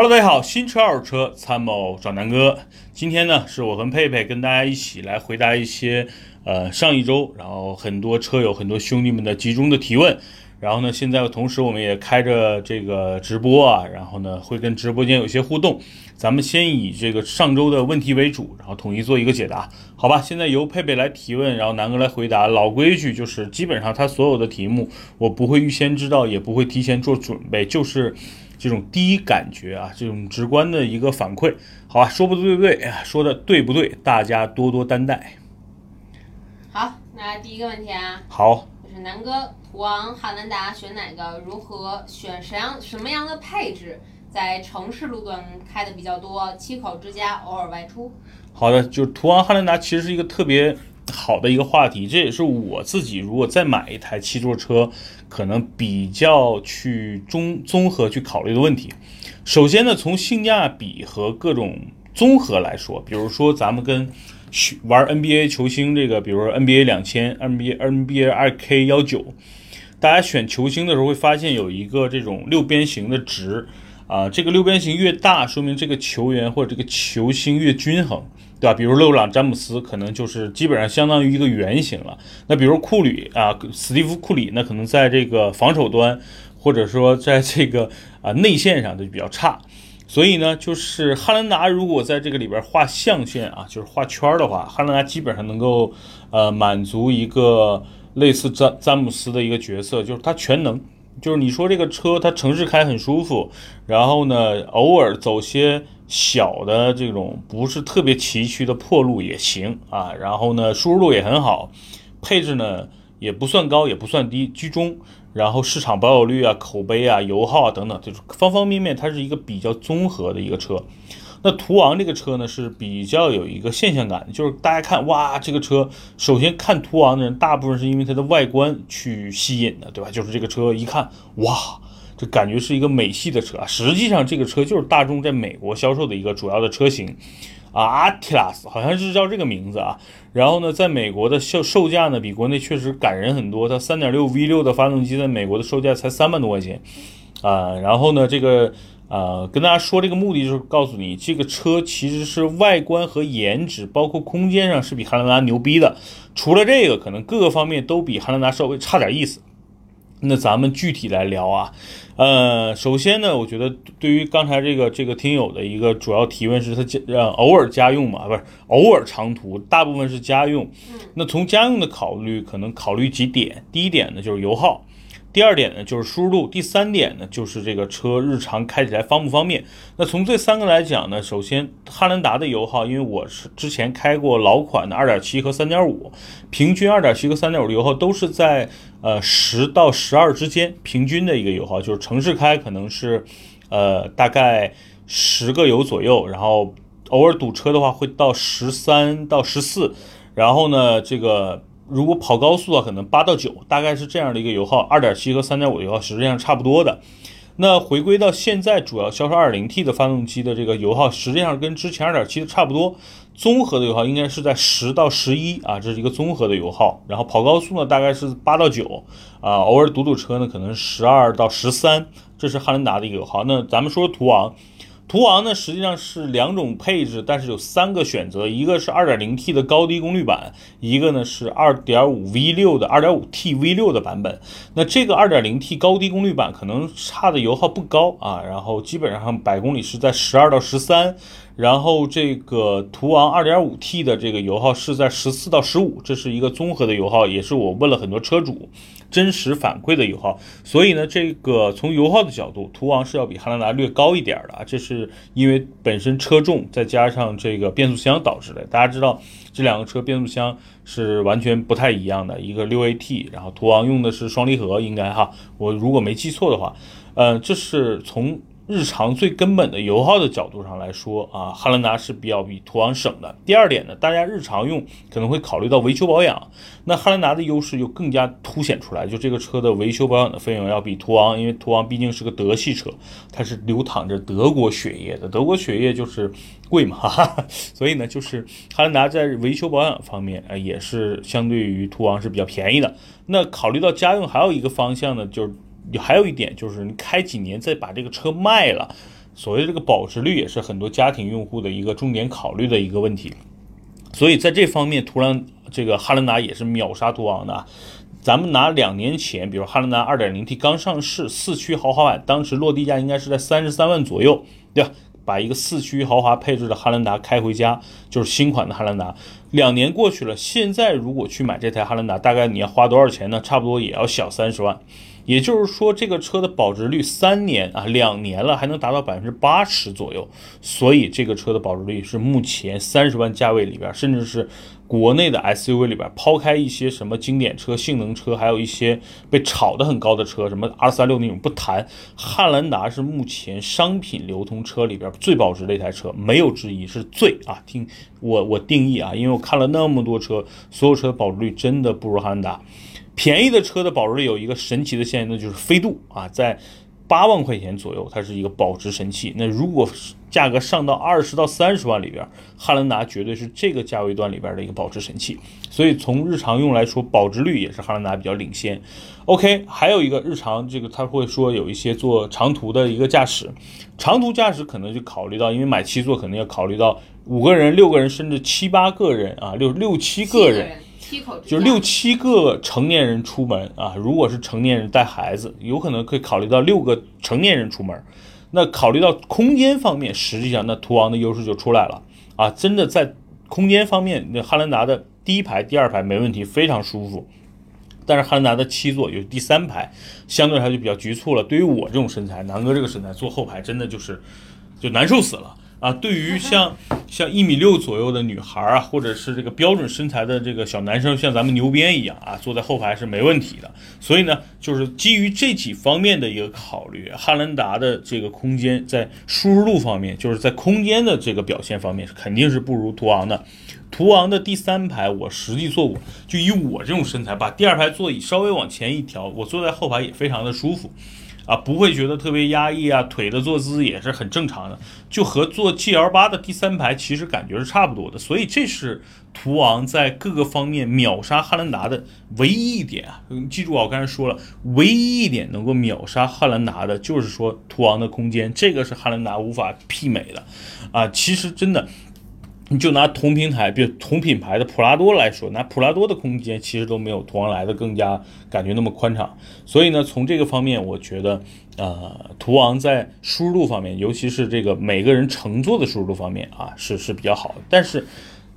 Hello，大家好，新车二手车参谋找南哥。今天呢，是我跟佩佩跟大家一起来回答一些呃上一周，然后很多车友、很多兄弟们的集中的提问。然后呢，现在同时我们也开着这个直播啊，然后呢会跟直播间有些互动。咱们先以这个上周的问题为主，然后统一做一个解答，好吧？现在由佩佩来提问，然后南哥来回答。老规矩就是，基本上他所有的题目我不会预先知道，也不会提前做准备，就是这种第一感觉啊，这种直观的一个反馈，好吧？说不对不对，说的对不对？大家多多担待。好，那第一个问题啊，好，就是南哥，途昂、汉兰达选哪个？如何选？什样什么样的配置？在城市路段开的比较多，七口之家，偶尔外出。好的，就是途昂汉兰达其实是一个特别好的一个话题，这也是我自己如果再买一台七座车，可能比较去综综合去考虑的问题。首先呢，从性价比和各种综合来说，比如说咱们跟玩 NBA 球星这个，比如说 NBA 两千、NBA NBA 二 K 幺九，大家选球星的时候会发现有一个这种六边形的值。啊，这个六边形越大，说明这个球员或者这个球星越均衡，对吧？比如勒布朗詹姆斯，可能就是基本上相当于一个圆形了。那比如库里啊，史蒂夫库里，那可能在这个防守端，或者说在这个啊内线上就比较差。所以呢，就是汉兰达如果在这个里边画象限啊，就是画圈的话，汉兰达基本上能够呃满足一个类似詹詹姆斯的一个角色，就是他全能。就是你说这个车它城市开很舒服，然后呢，偶尔走些小的这种不是特别崎岖的破路也行啊，然后呢，舒适度也很好，配置呢也不算高也不算低，居中，然后市场保有率啊、口碑啊、油耗啊等等，就是方方面面它是一个比较综合的一个车。那途昂这个车呢是比较有一个现象感，就是大家看哇，这个车首先看途昂的人，大部分是因为它的外观去吸引的，对吧？就是这个车一看哇，这感觉是一个美系的车啊。实际上这个车就是大众在美国销售的一个主要的车型啊，Atlas 好像是叫这个名字啊。然后呢，在美国的售售价呢比国内确实感人很多，它3.6 V6 的发动机在美国的售价才三万多块钱啊。然后呢，这个。呃，跟大家说这个目的就是告诉你，这个车其实是外观和颜值，包括空间上是比汉兰达牛逼的。除了这个，可能各个方面都比汉兰达稍微差点意思。那咱们具体来聊啊。呃，首先呢，我觉得对于刚才这个这个听友的一个主要提问是，他家呃偶尔家用嘛，不是偶尔长途，大部分是家用。那从家用的考虑，可能考虑几点。第一点呢，就是油耗。第二点呢，就是舒适度；第三点呢，就是这个车日常开起来方不方便。那从这三个来讲呢，首先汉兰达的油耗，因为我是之前开过老款的2.7和3.5，平均2.7和3.5的油耗都是在呃十到十二之间，平均的一个油耗，就是城市开可能是呃大概十个油左右，然后偶尔堵车的话会到十三到十四，然后呢这个。如果跑高速啊，可能八到九，大概是这样的一个油耗，二点七和三点五油耗实际上差不多的。那回归到现在主要销售二点零 T 的发动机的这个油耗，实际上跟之前二点七的差不多。综合的油耗应该是在十到十一啊，这是一个综合的油耗。然后跑高速呢，大概是八到九啊，偶尔堵堵车呢，可能十二到十三，这是汉兰达的一个油耗。那咱们说途昂。途昂呢，实际上是两种配置，但是有三个选择，一个是 2.0T 的高低功率版，一个呢是 2.5V6 的 2.5T V6 的版本。那这个 2.0T 高低功率版可能差的油耗不高啊，然后基本上百公里是在十二到十三。然后这个途昂 2.5T 的这个油耗是在十四到十五，这是一个综合的油耗，也是我问了很多车主真实反馈的油耗。所以呢，这个从油耗的角度，途昂是要比汉兰达略高一点的啊，这是因为本身车重再加上这个变速箱导致的。大家知道这两个车变速箱是完全不太一样的，一个六 AT，然后途昂用的是双离合，应该哈，我如果没记错的话，呃，这是从。日常最根本的油耗的角度上来说啊，汉兰达是比较比途昂省的。第二点呢，大家日常用可能会考虑到维修保养，那汉兰达的优势就更加凸显出来，就这个车的维修保养的费用要比途昂，因为途昂毕竟是个德系车，它是流淌着德国血液的，德国血液就是贵嘛，哈哈，所以呢，就是汉兰达在维修保养方面啊，也是相对于途昂是比较便宜的。那考虑到家用，还有一个方向呢，就是。还有一点就是，你开几年再把这个车卖了，所谓这个保值率也是很多家庭用户的一个重点考虑的一个问题。所以在这方面，途昂这个汉兰达也是秒杀途昂的。咱们拿两年前，比如汉兰达 2.0T 刚上市四驱豪华版，当时落地价应该是在三十三万左右，对吧？把一个四驱豪华配置的汉兰达开回家，就是新款的汉兰达。两年过去了，现在如果去买这台汉兰达，大概你要花多少钱呢？差不多也要小三十万。也就是说，这个车的保值率三年啊，两年了还能达到百分之八十左右。所以这个车的保值率是目前三十万价位里边，甚至是国内的 SUV 里边，抛开一些什么经典车、性能车，还有一些被炒得很高的车，什么 R 三六那种不谈，汉兰达是目前商品流通车里边最保值的一台车，没有之一，是最啊。听我我定义啊，因为我看了那么多车，所有车的保值率真的不如汉兰达。便宜的车的保值率有一个神奇的现象，那就是飞度啊，在八万块钱左右，它是一个保值神器。那如果价格上到二十到三十万里边，汉兰达绝对是这个价位段里边的一个保值神器。所以从日常用来说，保值率也是汉兰达比较领先。OK，还有一个日常这个他会说有一些做长途的一个驾驶，长途驾驶可能就考虑到，因为买七座可能要考虑到五个人、六个人甚至七八个人啊，六六七个人。就六七个成年人出门啊，如果是成年人带孩子，有可能可以考虑到六个成年人出门。那考虑到空间方面，实际上那途昂的优势就出来了啊！真的在空间方面，那汉兰达的第一排、第二排没问题，非常舒服。但是汉兰达的七座有第三排，相对来说就比较局促了。对于我这种身材，南哥这个身材，坐后排真的就是就难受死了。啊，对于像像一米六左右的女孩啊，或者是这个标准身材的这个小男生，像咱们牛鞭一样啊，坐在后排是没问题的。所以呢，就是基于这几方面的一个考虑，汉兰达的这个空间在舒适度方面，就是在空间的这个表现方面，肯定是不如途昂的。途昂的第三排我实际坐过，就以我这种身材，把第二排座椅稍微往前一调，我坐在后排也非常的舒服。啊，不会觉得特别压抑啊，腿的坐姿也是很正常的，就和坐 G L 八的第三排其实感觉是差不多的，所以这是途昂在各个方面秒杀汉兰达的唯一一点啊！记住啊，我刚才说了，唯一一点能够秒杀汉兰达的就是说途昂的空间，这个是汉兰达无法媲美的啊！其实真的。你就拿同平台，比如同品牌的普拉多来说，拿普拉多的空间其实都没有途昂来的更加感觉那么宽敞。所以呢，从这个方面，我觉得，呃，途昂在舒适度方面，尤其是这个每个人乘坐的舒适度方面啊，是是比较好的。但是，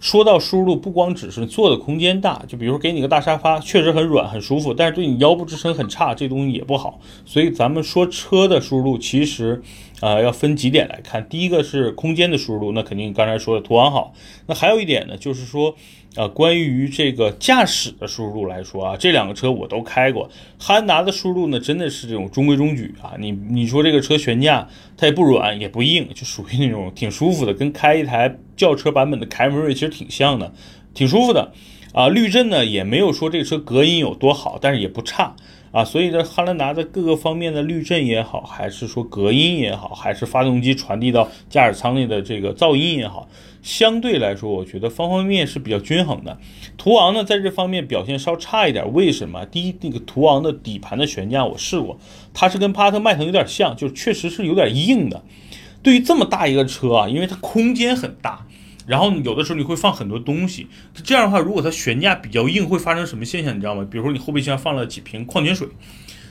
说到舒适度，不光只是坐的空间大，就比如说给你个大沙发，确实很软很舒服，但是对你腰部支撑很差，这东西也不好。所以咱们说车的舒适度，其实啊要分几点来看。第一个是空间的舒适度，那肯定刚才说的途昂好。那还有一点呢，就是说。啊，关于这个驾驶的输入来说啊，这两个车我都开过。汉兰达的输入呢，真的是这种中规中矩啊。你你说这个车悬架它也不软也不硬，就属于那种挺舒服的，跟开一台轿车版本的凯美瑞其实挺像的，挺舒服的。啊，滤震呢也没有说这个车隔音有多好，但是也不差啊。所以这汉兰达的各个方面的滤震也好，还是说隔音也好，还是发动机传递到驾驶舱内的这个噪音也好。相对来说，我觉得方方面面是比较均衡的。途昂呢，在这方面表现稍差一点。为什么？第一，那个途昂的底盘的悬架我试过，它是跟帕萨特迈腾有点像，就确实是有点硬的。对于这么大一个车啊，因为它空间很大，然后有的时候你会放很多东西。这样的话，如果它悬架比较硬，会发生什么现象？你知道吗？比如说你后备箱放了几瓶矿泉水，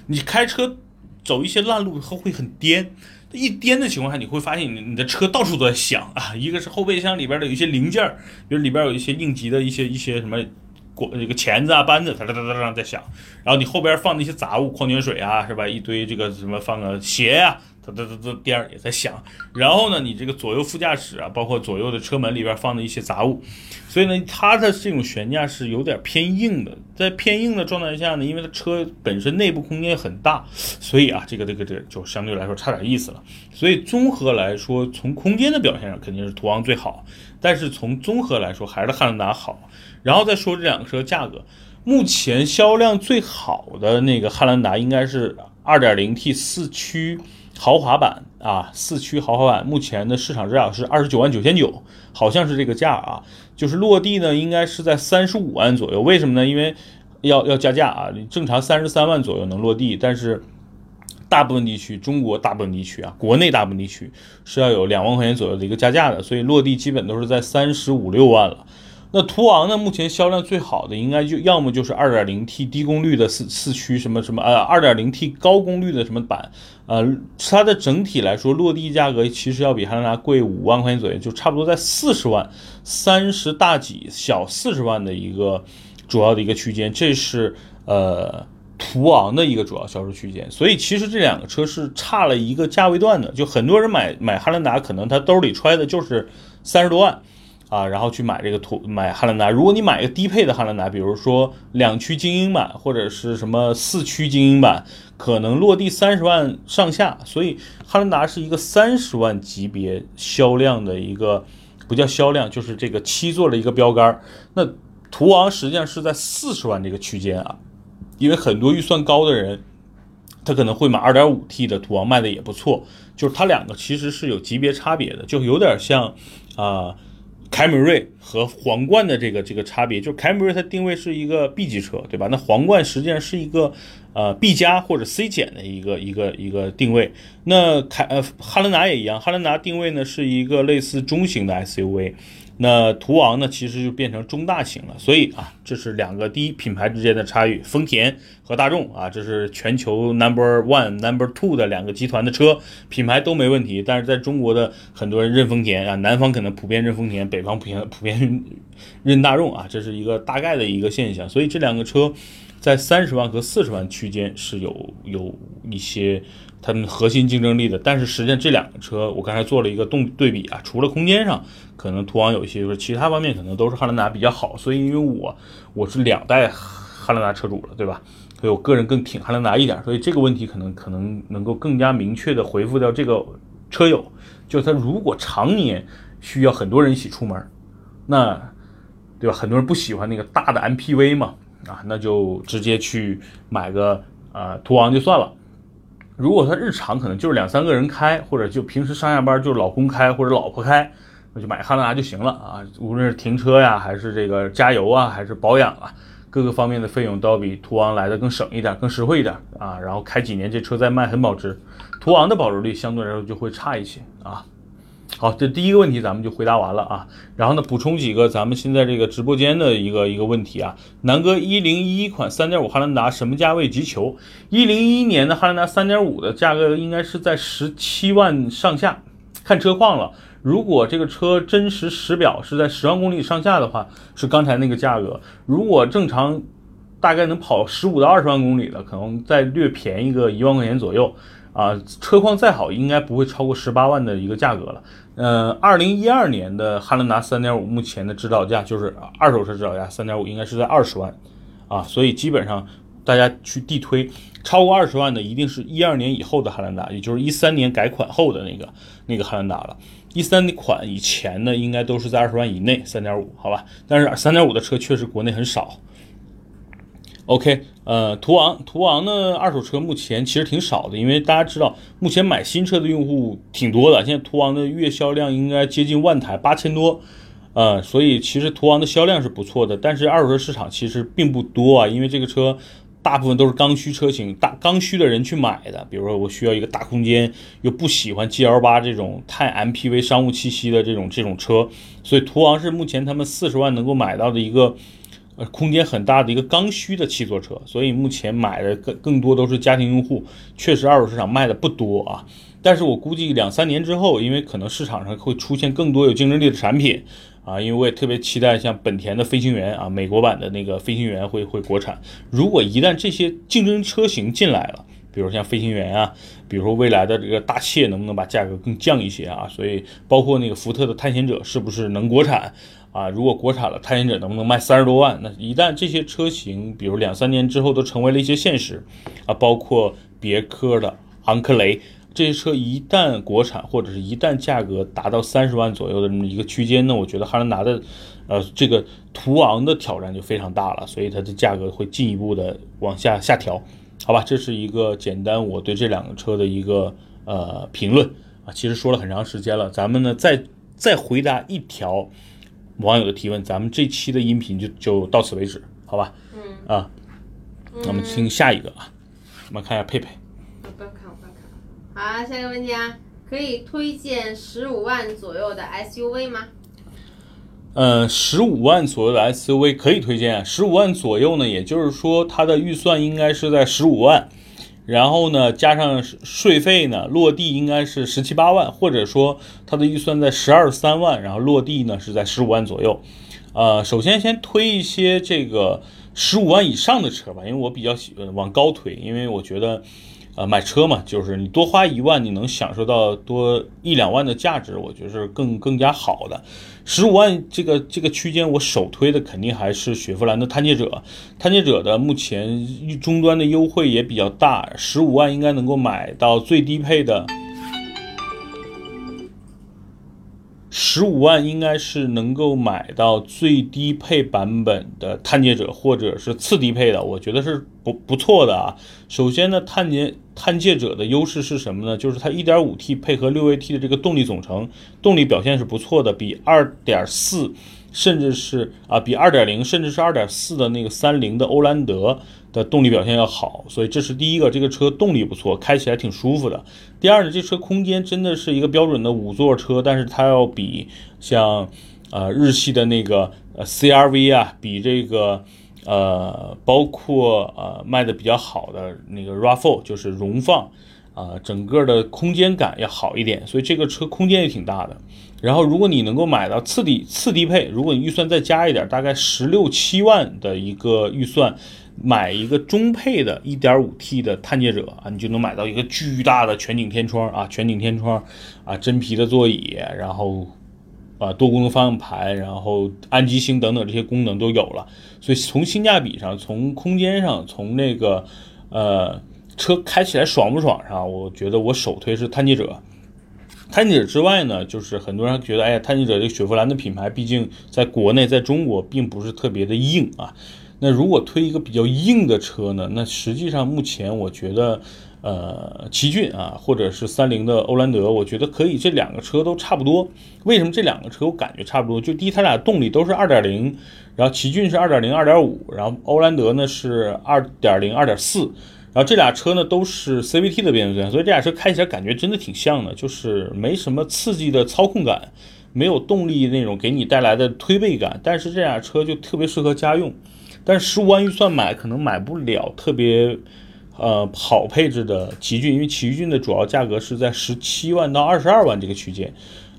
你开车走一些烂路后会很颠。一颠的情况下，你会发现你你的车到处都在响啊！一个是后备箱里边的有一些零件，比如里边有一些应急的一些一些什么过这个钳子啊、扳子，哒哒哒哒哒在响。然后你后边放的一些杂物，矿泉水啊，是吧？一堆这个什么放个鞋呀。它它它它颠儿也在响，然后呢，你这个左右副驾驶啊，包括左右的车门里边放的一些杂物，所以呢，它的这种悬架是有点偏硬的。在偏硬的状态下呢，因为它车本身内部空间很大，所以啊，这个这个这就相对来说差点意思了。所以综合来说，从空间的表现上肯定是途昂最好，但是从综合来说还是汉兰达好。然后再说这两个车价格，目前销量最好的那个汉兰达应该是 2.0T 四驱。豪华版啊，四驱豪华版目前的市场价格是二十九万九千九，好像是这个价啊，就是落地呢应该是在三十五万左右。为什么呢？因为要要加价啊，正常三十三万左右能落地，但是大部分地区，中国大部分地区啊，国内大部分地区是要有两万块钱左右的一个加价的，所以落地基本都是在三十五六万了。那途昂呢？目前销量最好的应该就要么就是二点零 T 低功率的四四驱什么什么呃二点零 T 高功率的什么版，呃，它的整体来说落地价格其实要比汉兰达贵五万块钱左右，就差不多在四十万三十大几小四十万的一个主要的一个区间，这是呃途昂的一个主要销售区间。所以其实这两个车是差了一个价位段的，就很多人买买汉兰达，可能他兜里揣的就是三十多万。啊，然后去买这个途买汉兰达。如果你买一个低配的汉兰达，比如说两驱精英版或者是什么四驱精英版，可能落地三十万上下。所以汉兰达是一个三十万级别销量的一个，不叫销量，就是这个七座的一个标杆。那途昂实际上是在四十万这个区间啊，因为很多预算高的人，他可能会买二点五 T 的途昂，卖的也不错。就是它两个其实是有级别差别的，就有点像啊。凯美瑞和皇冠的这个这个差别，就是凯美瑞它定位是一个 B 级车，对吧？那皇冠实际上是一个呃 B 加或者 C 减的一个一个一个定位。那凯呃汉兰达也一样，汉兰达定位呢是一个类似中型的 SUV。那途昂呢，其实就变成中大型了，所以啊，这是两个第一品牌之间的差异，丰田和大众啊，这是全球 number one、number two 的两个集团的车，品牌都没问题，但是在中国的很多人认丰田啊，南方可能普遍认丰田，北方普遍普遍认大众啊，这是一个大概的一个现象，所以这两个车在三十万和四十万区间是有有一些。它们核心竞争力的，但是实际上这两个车，我刚才做了一个动对比啊，除了空间上，可能途昂有一些，就是其他方面可能都是汉兰达比较好。所以因为我我是两代汉兰达车主了，对吧？所以我个人更挺汉兰达一点。所以这个问题可能可能能够更加明确的回复掉这个车友，就他如果常年需要很多人一起出门，那对吧？很多人不喜欢那个大的 MPV 嘛，啊，那就直接去买个呃途昂就算了。如果他日常可能就是两三个人开，或者就平时上下班就是老公开或者老婆开，那就买汉兰达就行了啊。无论是停车呀，还是这个加油啊，还是保养啊，各个方面的费用都要比途昂来的更省一点，更实惠一点啊。然后开几年这车再卖很保值，途昂的保值率相对来说就会差一些啊。好，这第一个问题咱们就回答完了啊。然后呢，补充几个咱们现在这个直播间的一个一个问题啊。南哥，一零一款三点五汉兰达什么价位急求？一零一年的汉兰达三点五的价格应该是在十七万上下，看车况了。如果这个车真实实表是在十万公里上下的话，是刚才那个价格。如果正常，大概能跑十五到二十万公里的，可能再略便宜个一万块钱左右。啊，车况再好，应该不会超过十八万的一个价格了。呃，二零一二年的汉兰达三点五，目前的指导价就是二手车指导价三点五，应该是在二十万啊。所以基本上大家去地推，超过二十万的一定是一二年以后的汉兰达，也就是一三年改款后的那个那个汉兰达了。一三款以前呢，应该都是在二十万以内，三点五，好吧？但是三点五的车确实国内很少。OK，呃，途昂，途昂呢，二手车目前其实挺少的，因为大家知道，目前买新车的用户挺多的，现在途昂的月销量应该接近万台，八千多，呃，所以其实途昂的销量是不错的，但是二手车市场其实并不多啊，因为这个车大部分都是刚需车型，大刚需的人去买的，比如说我需要一个大空间，又不喜欢 GL 八这种太 MPV 商务气息的这种这种车，所以途昂是目前他们四十万能够买到的一个。空间很大的一个刚需的七座车，所以目前买的更更多都是家庭用户，确实二手市场卖的不多啊。但是我估计两三年之后，因为可能市场上会出现更多有竞争力的产品啊，因为我也特别期待像本田的飞行员啊，美国版的那个飞行员会会国产。如果一旦这些竞争车型进来了，比如像飞行员啊，比如说未来的这个大切能不能把价格更降一些啊？所以包括那个福特的探险者是不是能国产？啊，如果国产了，探险者能不能卖三十多万？那一旦这些车型，比如两三年之后都成为了一些现实，啊，包括别克的昂克雷这些车，一旦国产或者是一旦价格达到三十万左右的这么一个区间，那我觉得汉兰达的，呃，这个途昂的挑战就非常大了，所以它的价格会进一步的往下下调，好吧？这是一个简单我对这两个车的一个呃评论啊，其实说了很长时间了，咱们呢再再回答一条。网友的提问，咱们这期的音频就就到此为止，好吧？嗯啊，那我们听下一个啊，我们看一下佩佩。不要看，我不要好，下一个问题啊，可以推荐十五万左右的 SUV 吗？呃，十五万左右的 SUV 可以推荐。十五万左右呢，也就是说它的预算应该是在十五万，然后呢加上税费呢，落地应该是十七八万，或者说它的预算在十二三万，然后落地呢是在十五万左右。呃，首先先推一些这个十五万以上的车吧，因为我比较喜欢往高推，因为我觉得。呃，买车嘛，就是你多花一万，你能享受到多一两万的价值，我觉得是更更加好的。十五万这个这个区间，我首推的肯定还是雪佛兰的探界者。探界者的目前终端的优惠也比较大，十五万应该能够买到最低配的。十五万应该是能够买到最低配版本的探界者，或者是次低配的，我觉得是不不错的啊。首先呢，探界探界者的优势是什么呢？就是它 1.5T 配合 6AT 的这个动力总成，动力表现是不错的，比2.4甚至是啊比2.0甚至是2.4的那个三菱的欧蓝德。的动力表现要好，所以这是第一个，这个车动力不错，开起来挺舒服的。第二呢，这车空间真的是一个标准的五座车，但是它要比像呃日系的那个呃 CRV 啊，比这个呃包括呃卖的比较好的那个 RAV4 就是荣放啊，整个的空间感要好一点，所以这个车空间也挺大的。然后如果你能够买到次低次低配，如果你预算再加一点，大概十六七万的一个预算。买一个中配的 1.5T 的探界者啊，你就能买到一个巨大的全景天窗啊，全景天窗啊，真皮的座椅，然后啊多功能方向盘，然后安吉星等等这些功能都有了。所以从性价比上，从空间上，从那个呃车开起来爽不爽上，我觉得我首推是探界者。探界者之外呢，就是很多人觉得，哎呀，探界者这个雪佛兰的品牌，毕竟在国内在中国并不是特别的硬啊。那如果推一个比较硬的车呢？那实际上目前我觉得，呃，奇骏啊，或者是三菱的欧蓝德，我觉得可以，这两个车都差不多。为什么这两个车我感觉差不多？就第一，它俩动力都是二点零，然后奇骏是二点零、二点五，然后欧蓝德呢是二点零、二点四，然后这俩车呢都是 CVT 的变速箱，所以这俩车开起来感觉真的挺像的，就是没什么刺激的操控感，没有动力那种给你带来的推背感，但是这俩车就特别适合家用。但是十五万预算买可能买不了特别，呃好配置的奇骏，因为奇骏的主要价格是在十七万到二十二万这个区间，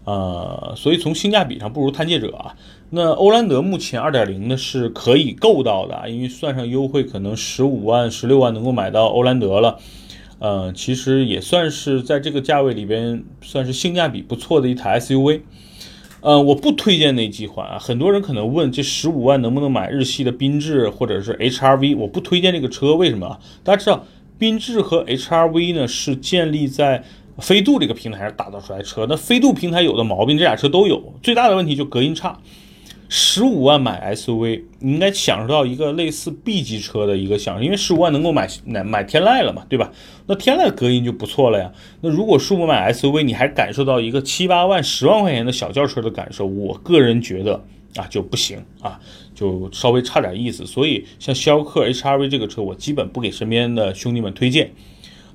呃，所以从性价比上不如探界者啊。那欧蓝德目前二点零呢是可以够到的，因为算上优惠，可能十五万、十六万能够买到欧蓝德了，呃，其实也算是在这个价位里边算是性价比不错的一台 SUV。呃，我不推荐那几款啊。很多人可能问，这十五万能不能买日系的缤智或者是 HRV？我不推荐这个车，为什么？大家知道，缤智和 HRV 呢是建立在飞度这个平台上打造出来车。那飞度平台有的毛病，这俩车都有。最大的问题就隔音差。十五万买 SUV，你应该享受到一个类似 B 级车的一个享受，因为十五万能够买买买天籁了嘛，对吧？那天籁隔音就不错了呀。那如果十五买 SUV，你还感受到一个七八万、十万块钱的小轿车的感受，我个人觉得啊就不行啊，就稍微差点意思。所以像逍客 HRV 这个车，我基本不给身边的兄弟们推荐。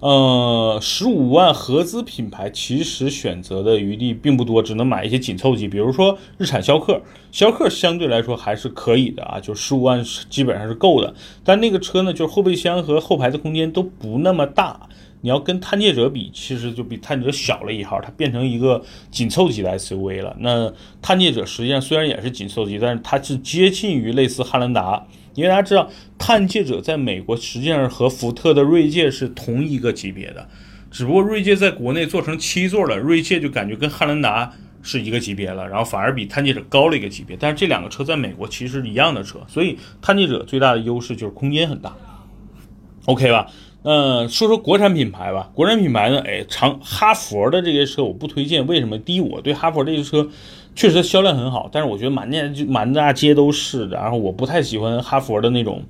呃，十五万合资品牌其实选择的余地并不多，只能买一些紧凑级，比如说日产逍客。逍客相对来说还是可以的啊，就十五万基本上是够的。但那个车呢，就是后备箱和后排的空间都不那么大，你要跟探界者比，其实就比探界者小了一号，它变成一个紧凑级的 SUV 了。那探界者实际上虽然也是紧凑级，但是它是接近于类似汉兰达。因为大家知道，探界者在美国实际上和福特的锐界是同一个级别的，只不过锐界在国内做成七座了，锐界就感觉跟汉兰达是一个级别了，然后反而比探界者高了一个级别。但是这两个车在美国其实是一样的车，所以探界者最大的优势就是空间很大，OK 吧？嗯说说国产品牌吧，国产品牌呢，哎，长哈佛的这些车我不推荐，为什么？第一，我对哈佛这些车。确实销量很好，但是我觉得满街就满大街都是的。然后我不太喜欢哈佛的那种，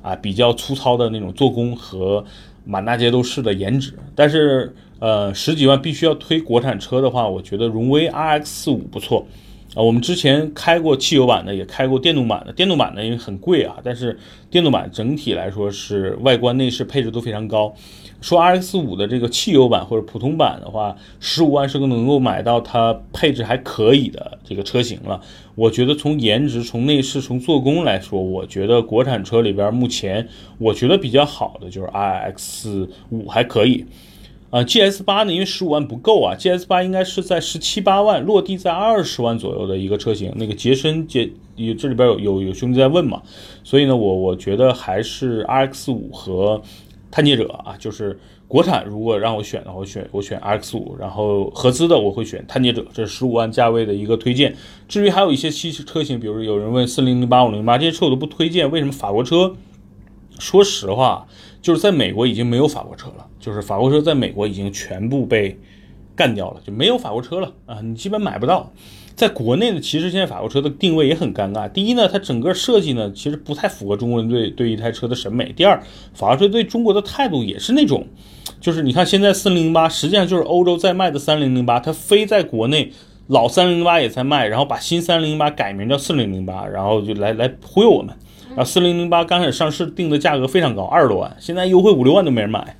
啊，比较粗糙的那种做工和满大街都是的颜值。但是，呃，十几万必须要推国产车的话，我觉得荣威 RX 五不错，啊，我们之前开过汽油版的，也开过电动版的。电动版的因为很贵啊，但是电动版整体来说是外观内饰配置都非常高。说 RX 五的这个汽油版或者普通版的话，十五万是个能够买到它配置还可以的这个车型了。我觉得从颜值、从内饰、从做工来说，我觉得国产车里边目前我觉得比较好的就是 RX 五还可以。啊，GS 八呢？因为十五万不够啊，GS 八应该是在十七八万，落地在二十万左右的一个车型。那个杰森杰，这里边有有有兄弟在问嘛，所以呢，我我觉得还是 RX 五和探界者啊，就是国产如果让我选的话，我选我选 RX 五，然后合资的我会选探界者，这是十五万价位的一个推荐。至于还有一些汽车型，比如有人问四零零八、五零八这些车我都不推荐，为什么？法国车，说实话。就是在美国已经没有法国车了，就是法国车在美国已经全部被干掉了，就没有法国车了啊！你基本买不到。在国内呢，其实现在法国车的定位也很尴尬。第一呢，它整个设计呢，其实不太符合中国人对对一台车的审美。第二，法国车对中国的态度也是那种，就是你看现在四零零八实际上就是欧洲在卖的三零零八，它非在国内老三零零八也在卖，然后把新三零零八改名叫四零零八，然后就来来忽悠我们。啊，四零零八刚开始上市定的价格非常高，二十多万，现在优惠五六万都没人买，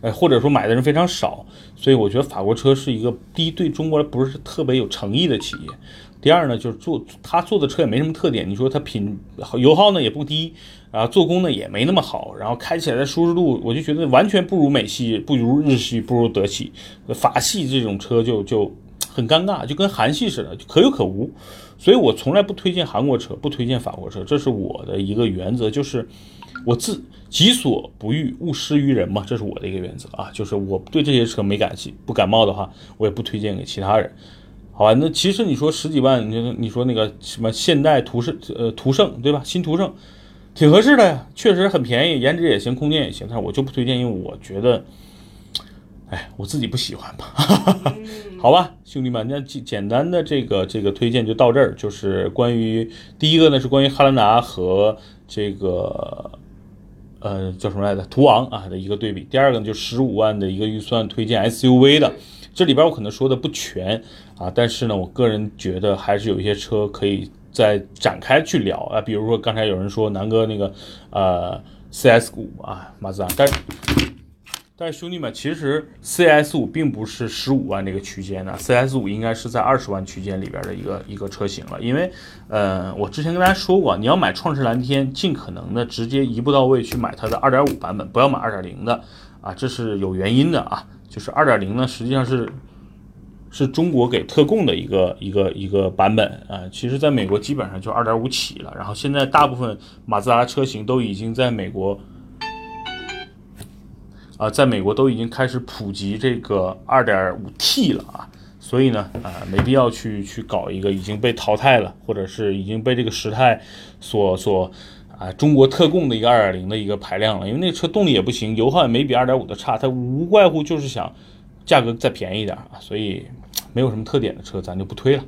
呃，或者说买的人非常少，所以我觉得法国车是一个第一对中国不是特别有诚意的企业，第二呢就是做他做的车也没什么特点，你说它品油耗呢也不低，啊，做工呢也没那么好，然后开起来的舒适度我就觉得完全不如美系，不如日系，不如德系，法系这种车就就很尴尬，就跟韩系似的，就可有可无。所以我从来不推荐韩国车，不推荐法国车，这是我的一个原则，就是我自己所不欲，勿施于人嘛，这是我的一个原则啊。就是我对这些车没感兴不感冒的话，我也不推荐给其他人，好吧？那其实你说十几万，你你说那个什么现代途胜，呃，途胜对吧？新途胜挺合适的呀，确实很便宜，颜值也行，空间也行，但是我就不推荐，因为我觉得。哎，我自己不喜欢吧？好吧，兄弟们，那简简单的这个这个推荐就到这儿。就是关于第一个呢，是关于汉兰达和这个呃叫什么来着途昂啊的一个对比。第二个呢，就十五万的一个预算推荐 SUV 的。这里边我可能说的不全啊，但是呢，我个人觉得还是有一些车可以再展开去聊啊。比如说刚才有人说南哥那个呃 CS 五啊，马自达，但。但是兄弟们，其实 CS 五并不是十五万这个区间的，CS 五应该是在二十万区间里边的一个一个车型了。因为，呃，我之前跟大家说过，你要买创世蓝天，尽可能的直接一步到位去买它的二点五版本，不要买二点零的啊，这是有原因的啊。就是二点零呢，实际上是是中国给特供的一个一个一个版本啊。其实，在美国基本上就二点五起了，然后现在大部分马自达车型都已经在美国。啊，在美国都已经开始普及这个 2.5T 了啊，所以呢，啊，没必要去去搞一个已经被淘汰了，或者是已经被这个时代所所啊中国特供的一个2.0的一个排量了，因为那车动力也不行，油耗也没比2.5的差，它无外乎就是想价格再便宜一点啊，所以没有什么特点的车咱就不推了，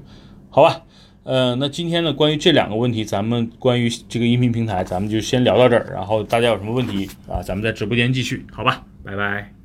好吧？呃，那今天呢，关于这两个问题，咱们关于这个音频平台，咱们就先聊到这儿，然后大家有什么问题啊，咱们在直播间继续，好吧？拜拜。